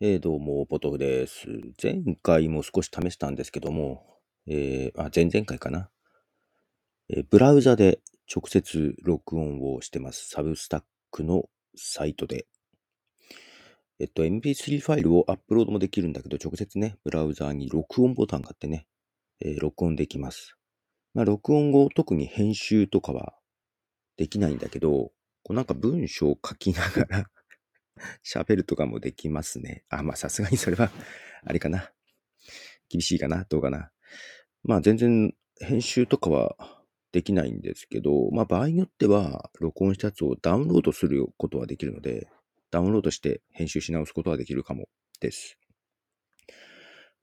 えー、どうも、ポトフです。前回も少し試したんですけども、えー、あ、前々回かな、えー、ブラウザで直接録音をしてます。サブスタックのサイトで。えっと、MP3 ファイルをアップロードもできるんだけど、直接ね、ブラウザに録音ボタンがあってね、えー、録音できます。まあ、録音後、特に編集とかはできないんだけど、こうなんか文章を書きながら喋るとかもできますね。あ、まあさすがにそれは、あれかな。厳しいかなどうかな。まあ全然編集とかはできないんですけど、まあ場合によっては録音したやつをダウンロードすることはできるので、ダウンロードして編集し直すことはできるかもです。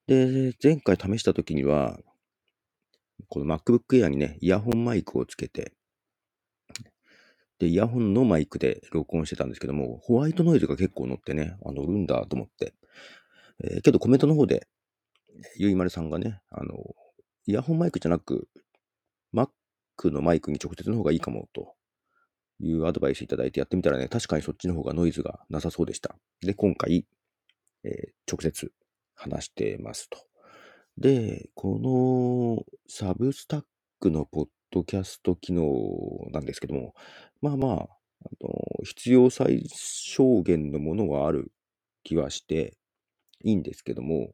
で、前回試した時には、この MacBook Air にね、イヤホンマイクをつけて、で、イヤホンのマイクで録音してたんですけども、ホワイトノイズが結構乗ってね、あ乗るんだと思って。えー、けどコメントの方で、ゆいまるさんがね、あの、イヤホンマイクじゃなく、Mac のマイクに直接の方がいいかもというアドバイスいただいてやってみたらね、確かにそっちの方がノイズがなさそうでした。で、今回、えー、直接話してますと。で、このサブスタックのポッドキャスト機能なんですけども、まあまあ、あの必要最小限のものはある気はしていいんですけども、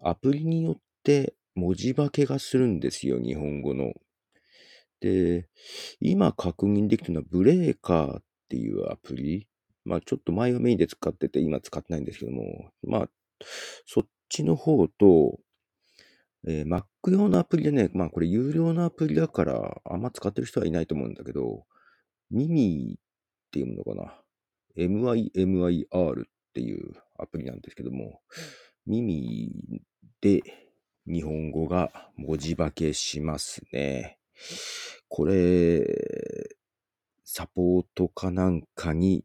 アプリによって文字化けがするんですよ、日本語の。で、今確認できてるのはブレーカーっていうアプリ。まあちょっと前はメインで使ってて今使ってないんですけども、まあそっちの方と、えー、Mac 用のアプリでね、まあこれ有料のアプリだからあんま使ってる人はいないと思うんだけど、ミミっていうのかな？MIMIR っていうアプリなんですけども、ミミで日本語が文字化けしますね。これ、サポートかなんかに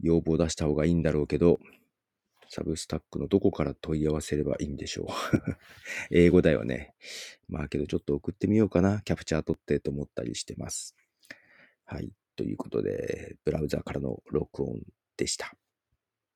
要望出した方がいいんだろうけど、サブスタックのどこから問い合わせればいいんでしょう？英語だよね。まあけどちょっと送ってみようかな。キャプチャー取ってと思ったりしてます。はい。ということで、ブラウザからの録音でした。